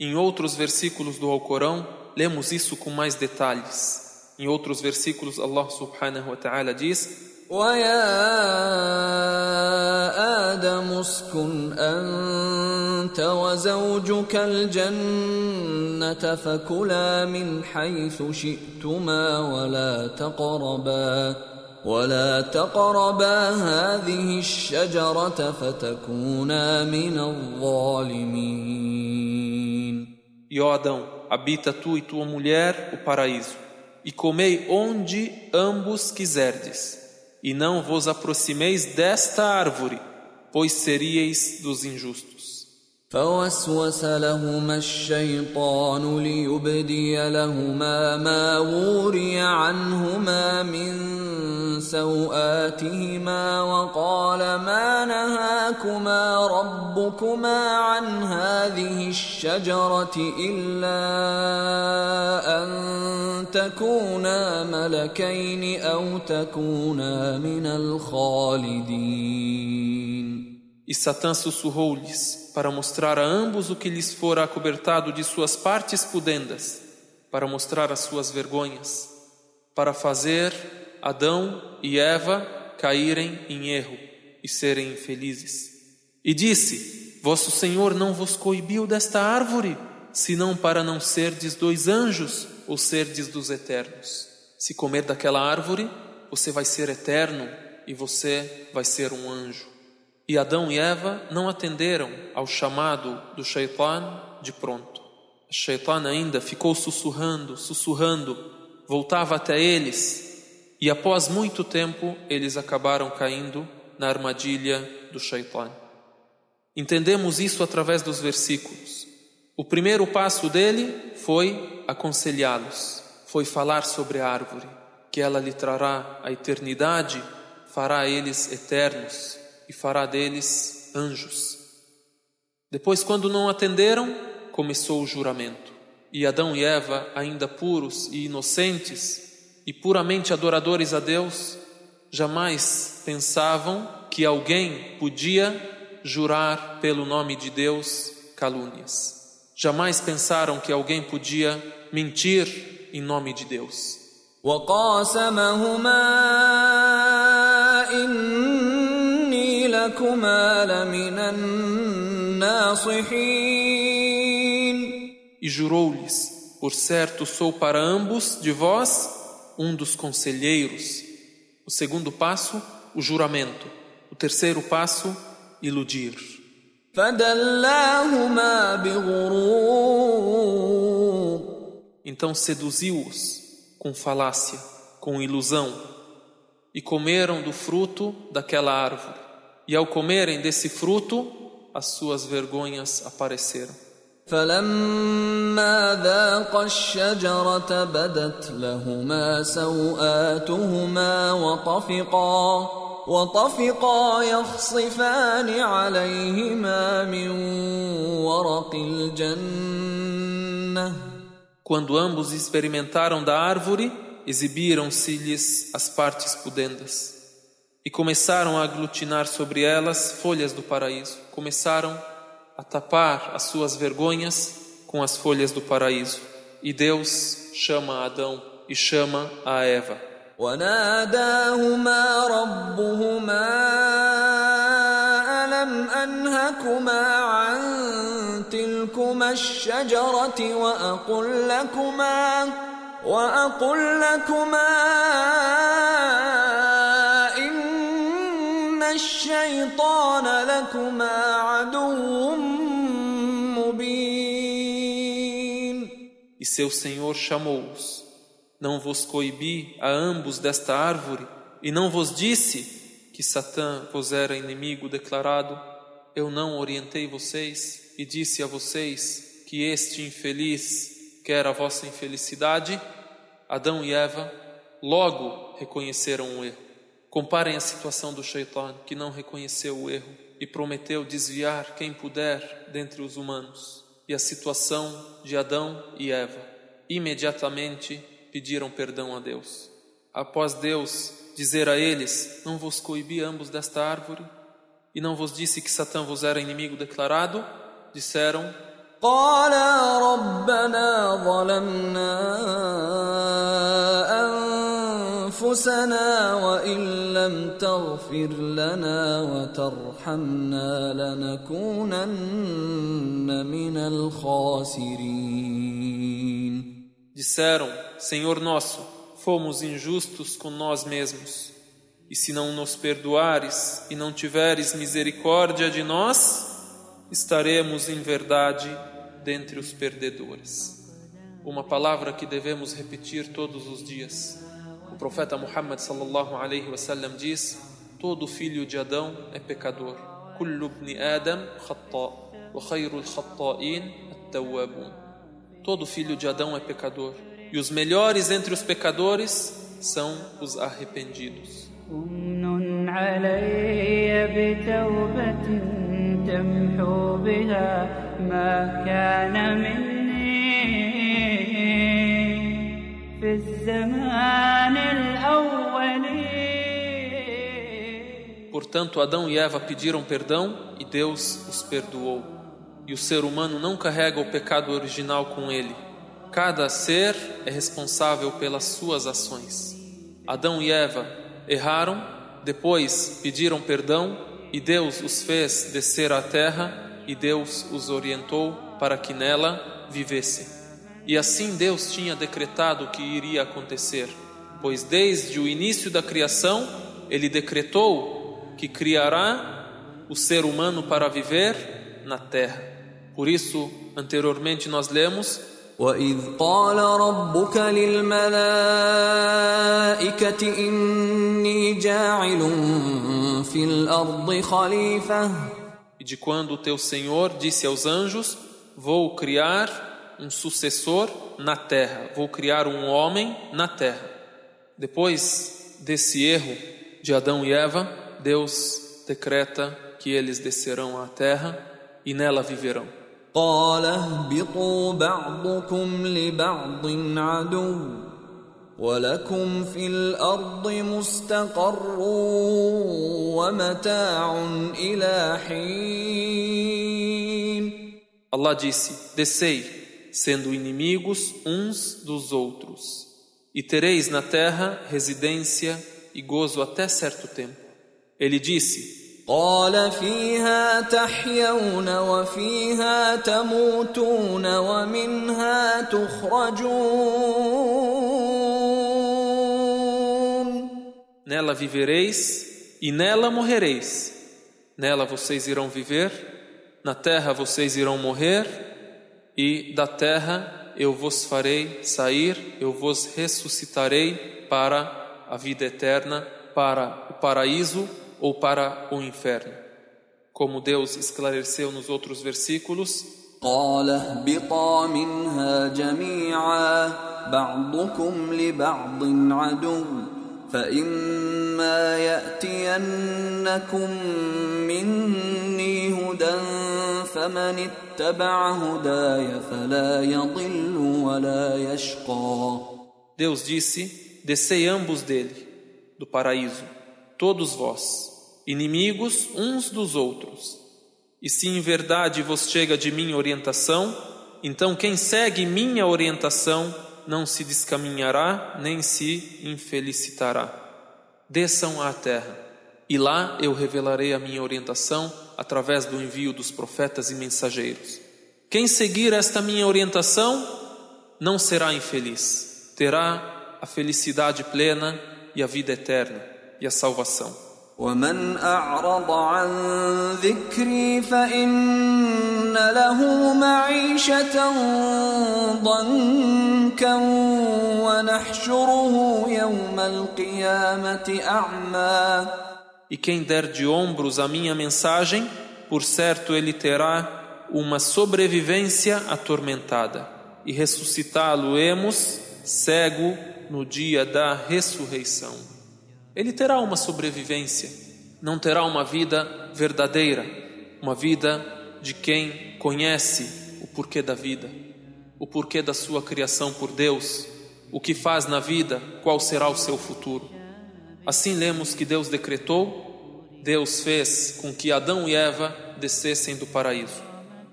Em outros versículos do Alcorão, lemos isso com mais detalhes. Em outros versículos, Allah subhanahu wa ta'ala diz: ويا آدم اسكن أنت وزوجك الجنة فكلا من حيث شئتما ولا تقربا ولا تقربا هذه الشجرة فتكونا من الظالمين E ó Adão, habita tu e tua mulher o paraíso, e comei onde ambos quiserdes. e não vos aproximeis desta árvore, pois seríeis dos injustos. فوسوس لهما الشيطان ليبدي لهما ما وري عنهما من سوآتهما وقال ما نهاكما ربكما عن هذه الشجرة إلا أن تكونا ملكين أو تكونا من الخالدين. E Satã sussurrou-lhes para mostrar a ambos o que lhes fora acobertado de suas partes pudendas, para mostrar as suas vergonhas, para fazer Adão e Eva caírem em erro e serem infelizes. E disse: Vosso Senhor não vos coibiu desta árvore, senão para não serdes dois anjos ou serdes dos eternos. Se comer daquela árvore, você vai ser eterno e você vai ser um anjo. E Adão e Eva não atenderam ao chamado do Shaitan de pronto. O Shaitan ainda ficou sussurrando, sussurrando, voltava até eles, e após muito tempo eles acabaram caindo na armadilha do Shaitan. Entendemos isso através dos versículos. O primeiro passo dele foi aconselhá-los, foi falar sobre a árvore, que ela lhe trará a eternidade, fará eles eternos e fará deles anjos. Depois, quando não atenderam, começou o juramento. E Adão e Eva, ainda puros e inocentes e puramente adoradores a Deus, jamais pensavam que alguém podia jurar pelo nome de Deus calúnias. Jamais pensaram que alguém podia mentir em nome de Deus. E jurou-lhes: Por certo sou para ambos de vós um dos conselheiros. O segundo passo, o juramento. O terceiro passo, iludir. Então seduziu-os com falácia, com ilusão, e comeram do fruto daquela árvore E ao comerem desse fruto, as suas vergonhas apareceram. فلما ذاقا الشجرة بدت لهما سوآتهما وطفقا وطفقا يخصفان عليهما من ورق الجنة Quando ambos experimentaram da árvore, exibiram-se-lhes as partes pudendas e começaram a aglutinar sobre elas folhas do paraíso. Começaram a tapar as suas vergonhas com as folhas do paraíso. E Deus chama Adão e chama a Eva. وناداهما ربهما ألم أنهكما عن تلكما الشجرة وأقل لكما وأقل لكما الشيطان لكما عدو مبين E seu Senhor chamou-os. Não vos coibi a ambos desta árvore, e não vos disse que Satã vos era inimigo declarado. Eu não orientei vocês e disse a vocês que este infeliz quer a vossa infelicidade. Adão e Eva logo reconheceram o erro. Comparem a situação do Shaitan, que não reconheceu o erro e prometeu desviar quem puder dentre os humanos, e a situação de Adão e Eva. Imediatamente pediram perdão a Deus. Após Deus dizer a eles: Não vos coibi ambos desta árvore, e não vos disse que Satã vos era inimigo declarado, disseram: قال ربنا ظلمنا أنفسنا وإن لم تغفر لنا وترحمنا لنكونن من الخاسرين Disseram, Senhor nosso, fomos injustos com nós mesmos. E se não nos perdoares e não tiveres misericórdia de nós, estaremos em verdade dentre os perdedores. Uma palavra que devemos repetir todos os dias. o profeta Muhammad sallallahu alaihi wasallam diz: todo filho de Adão é pecador. Kullu ibn Adam khata wa khayrul khata'in at-tawwabun. Todo filho de Adão é pecador, e os melhores entre os pecadores são os arrependidos. Portanto, Adão e Eva pediram perdão e Deus os perdoou e o ser humano não carrega o pecado original com ele. Cada ser é responsável pelas suas ações. Adão e Eva erraram, depois pediram perdão e Deus os fez descer à terra e Deus os orientou para que nela vivessem. E assim Deus tinha decretado que iria acontecer, pois desde o início da criação ele decretou que criará o ser humano para viver na terra. Por isso, anteriormente nós lemos وإذ قال ربك للملائكة إني جاعل في الأرض خليفة E de quando o teu Senhor disse aos anjos: Vou criar um sucessor na terra, vou criar um homem na terra. Depois desse erro de Adão e Eva, Deus decreta que eles descerão à terra e nela viverão. قال اهبطوا بعضكم لبعض عدو ولكم في الارض مستقر ومتاع الى حين Allah disse: Descei, sendo inimigos uns dos outros, e tereis na terra residência e gozo até certo tempo. Ele disse: قال فيها تحيون وفيها تموتون ومنها تخرجون Nela vivereis e nela morrereis. Nela vocês irão viver, na terra vocês irão morrer, e da terra eu vos farei sair, eu vos ressuscitarei para a vida eterna, para o paraíso ou para o inferno. Como Deus esclareceu nos outros versículos, قال اهبطا منها جميعا بعضكم لبعض عدو فإما يأتينكم مني هدى فمن اتبع هداي فلا يضل ولا يشقى Deus disse: Descei ambos dele, do paraíso, todos vós, inimigos uns dos outros. E se em verdade vos chega de mim orientação, então quem segue minha orientação não se descaminhará nem se infelicitará. Desçam à terra, e lá eu revelarei a minha orientação através do envio dos profetas e mensageiros. Quem seguir esta minha orientação não será infeliz, terá a felicidade plena e a vida eterna e a salvação. ومن أعرض عن ذكري فإن له معيشة ضنكا ونحشره يوم القيامة أعمى E quem der de ombros a minha mensagem, por certo ele terá uma sobrevivência atormentada. E ressuscitá-lo-emos cego no dia da ressurreição. Ele terá uma sobrevivência, não terá uma vida verdadeira, uma vida de quem conhece o porquê da vida, o porquê da sua criação por Deus, o que faz na vida, qual será o seu futuro. Assim lemos que Deus decretou, Deus fez com que Adão e Eva descessem do paraíso.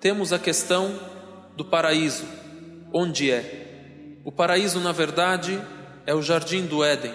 Temos a questão do paraíso, onde é. O paraíso, na verdade, é o jardim do Éden,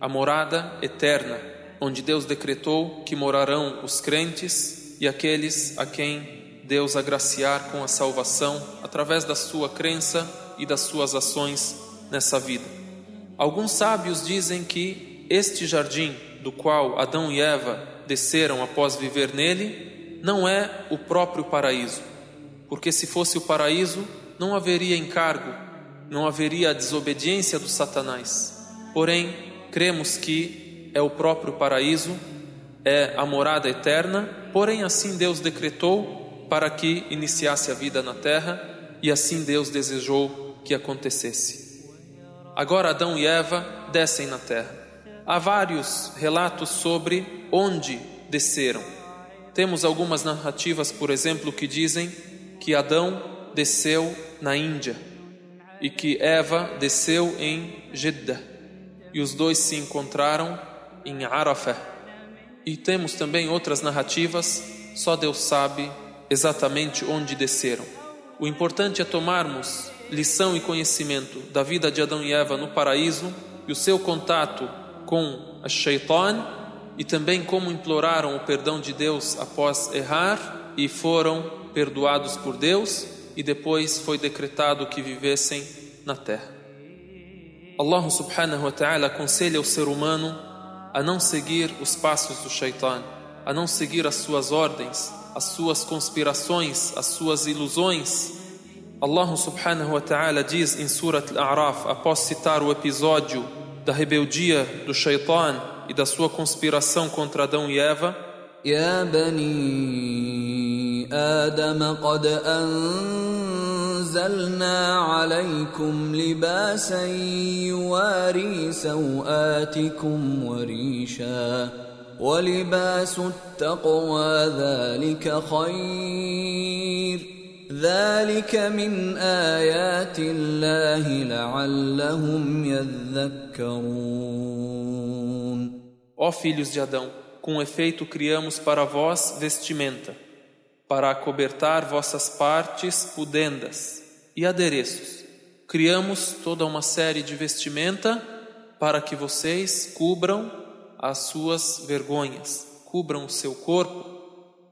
a morada eterna, onde Deus decretou que morarão os crentes e aqueles a quem Deus agraciar com a salvação através da sua crença e das suas ações nessa vida. Alguns sábios dizem que este jardim, do qual Adão e Eva desceram após viver nele, não é o próprio paraíso, porque se fosse o paraíso, não haveria encargo, não haveria a desobediência do Satanás. Porém, cremos que é o próprio paraíso, é a morada eterna, porém assim Deus decretou para que iniciasse a vida na terra e assim Deus desejou que acontecesse. Agora Adão e Eva descem na terra. Há vários relatos sobre onde desceram. Temos algumas narrativas, por exemplo, que dizem que Adão desceu na Índia e que Eva desceu em Jeddah e os dois se encontraram em Arafah. E temos também outras narrativas, só Deus sabe exatamente onde desceram. O importante é tomarmos lição e conhecimento da vida de Adão e Eva no paraíso e o seu contato com a Shaitan e também como imploraram o perdão de Deus após errar e foram perdoados por Deus e depois foi decretado que vivessem na terra. Allah subhanahu wa ta'ala aconselha o ser humano a não seguir os passos do Shaitan, a não seguir as suas ordens, as suas conspirações, as suas ilusões Allah subhanahu wa ta'ala diz em Surat Al-A'raf, após citar o episódio da rebeldia do Shaitan e da sua conspiração contra Adão e Eva, يا بني آدم قد أنزلنا عليكم لباسا يواري سوآتكم وريشا ولباس التقوى ذلك خير ذلك من آيات الله لعلهم يذكرون Ó filhos de Adão, com efeito criamos para vós vestimenta, para acobertar vossas partes pudendas e adereços. Criamos toda uma série de vestimenta para que vocês cubram as suas vergonhas, cubram o seu corpo.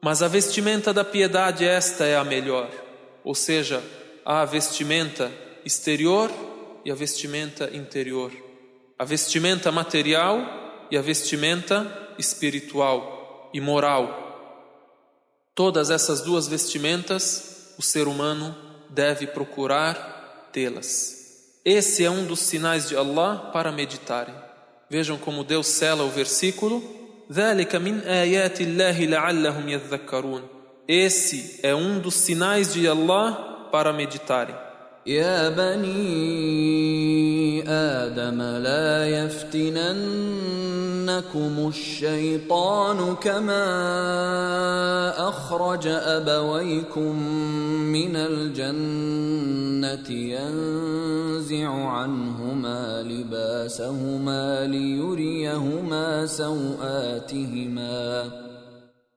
Mas a vestimenta da piedade esta é a melhor ou seja, há a vestimenta exterior e a vestimenta interior, a vestimenta material e a vestimenta espiritual e moral. Todas essas duas vestimentas o ser humano deve procurar tê-las. Esse é um dos sinais de Allah para meditarem. Vejam como Deus sela o versículo: ذلك من آيات الله لعلهم يذكرون esse é um dos sinais de Allah para meditarem. يا بني آدم لا يفتننكم الشيطان كما أخرج أبويكم من الجنة ينزع عنهما لباسهما ليريهما سوآتهما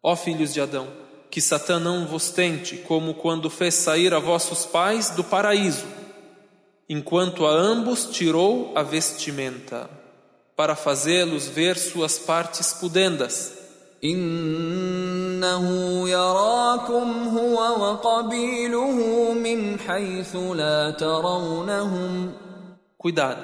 Ó filhos de Adão, que Satã não vos tente, como quando fez sair a vossos pais do paraíso, enquanto a ambos tirou a vestimenta, para fazê-los ver suas partes pudendas. إنه يراكم هو وقبيله من حيث لا ترونهم Cuidado,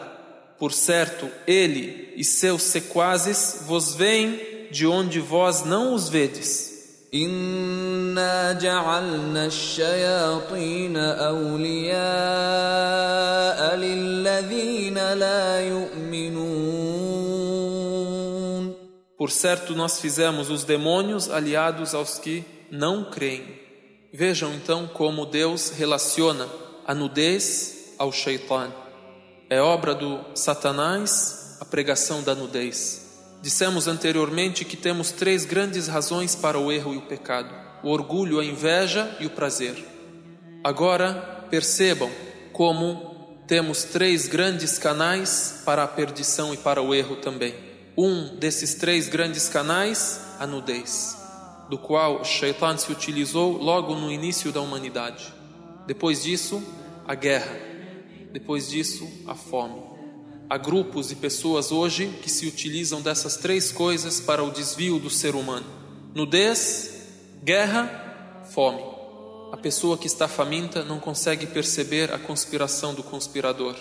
por certo, ele e seus sequazes vos veem de onde vós não os vedes. إنا جعلنا الشياطين أولياء للذين لا يؤمنون Por certo, nós fizemos os demônios aliados aos que não creem. Vejam então como Deus relaciona a nudez ao shaitan. É obra do Satanás a pregação da nudez. Dissemos anteriormente que temos três grandes razões para o erro e o pecado: o orgulho, a inveja e o prazer. Agora percebam como temos três grandes canais para a perdição e para o erro também. Um desses três grandes canais, a nudez, do qual Shaitan se utilizou logo no início da humanidade. Depois disso, a guerra. Depois disso, a fome. Há grupos e pessoas hoje que se utilizam dessas três coisas para o desvio do ser humano: nudez, guerra, fome. A pessoa que está faminta não consegue perceber a conspiração do conspirador,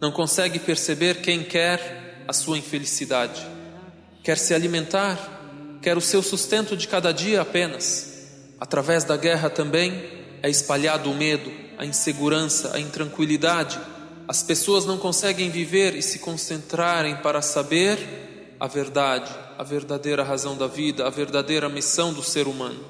não consegue perceber quem quer a sua infelicidade. Quer se alimentar, quer o seu sustento de cada dia apenas. Através da guerra também é espalhado o medo, a insegurança, a intranquilidade as pessoas não conseguem viver e se concentrarem para saber a verdade, a verdadeira razão da vida, a verdadeira missão do ser humano.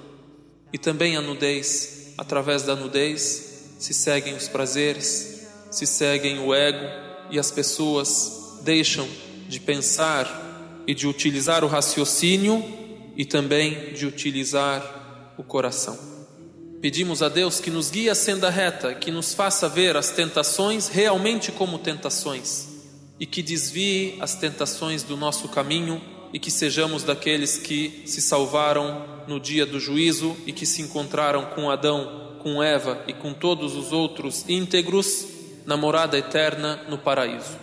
E também a nudez, através da nudez se seguem os prazeres, se seguem o ego e as pessoas deixam de pensar e de utilizar o raciocínio e também de utilizar o coração. Pedimos a Deus que nos guie a senda reta, que nos faça ver as tentações realmente como tentações e que desvie as tentações do nosso caminho e que sejamos daqueles que se salvaram no dia do juízo e que se encontraram com Adão, com Eva e com todos os outros íntegros na morada eterna no paraíso.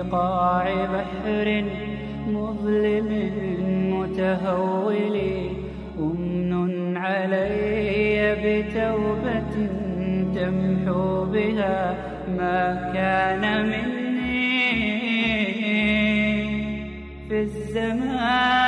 قاع بحر مظلم متهول أمن علي بتوبة تمحو بها ما كان مني في الزمان.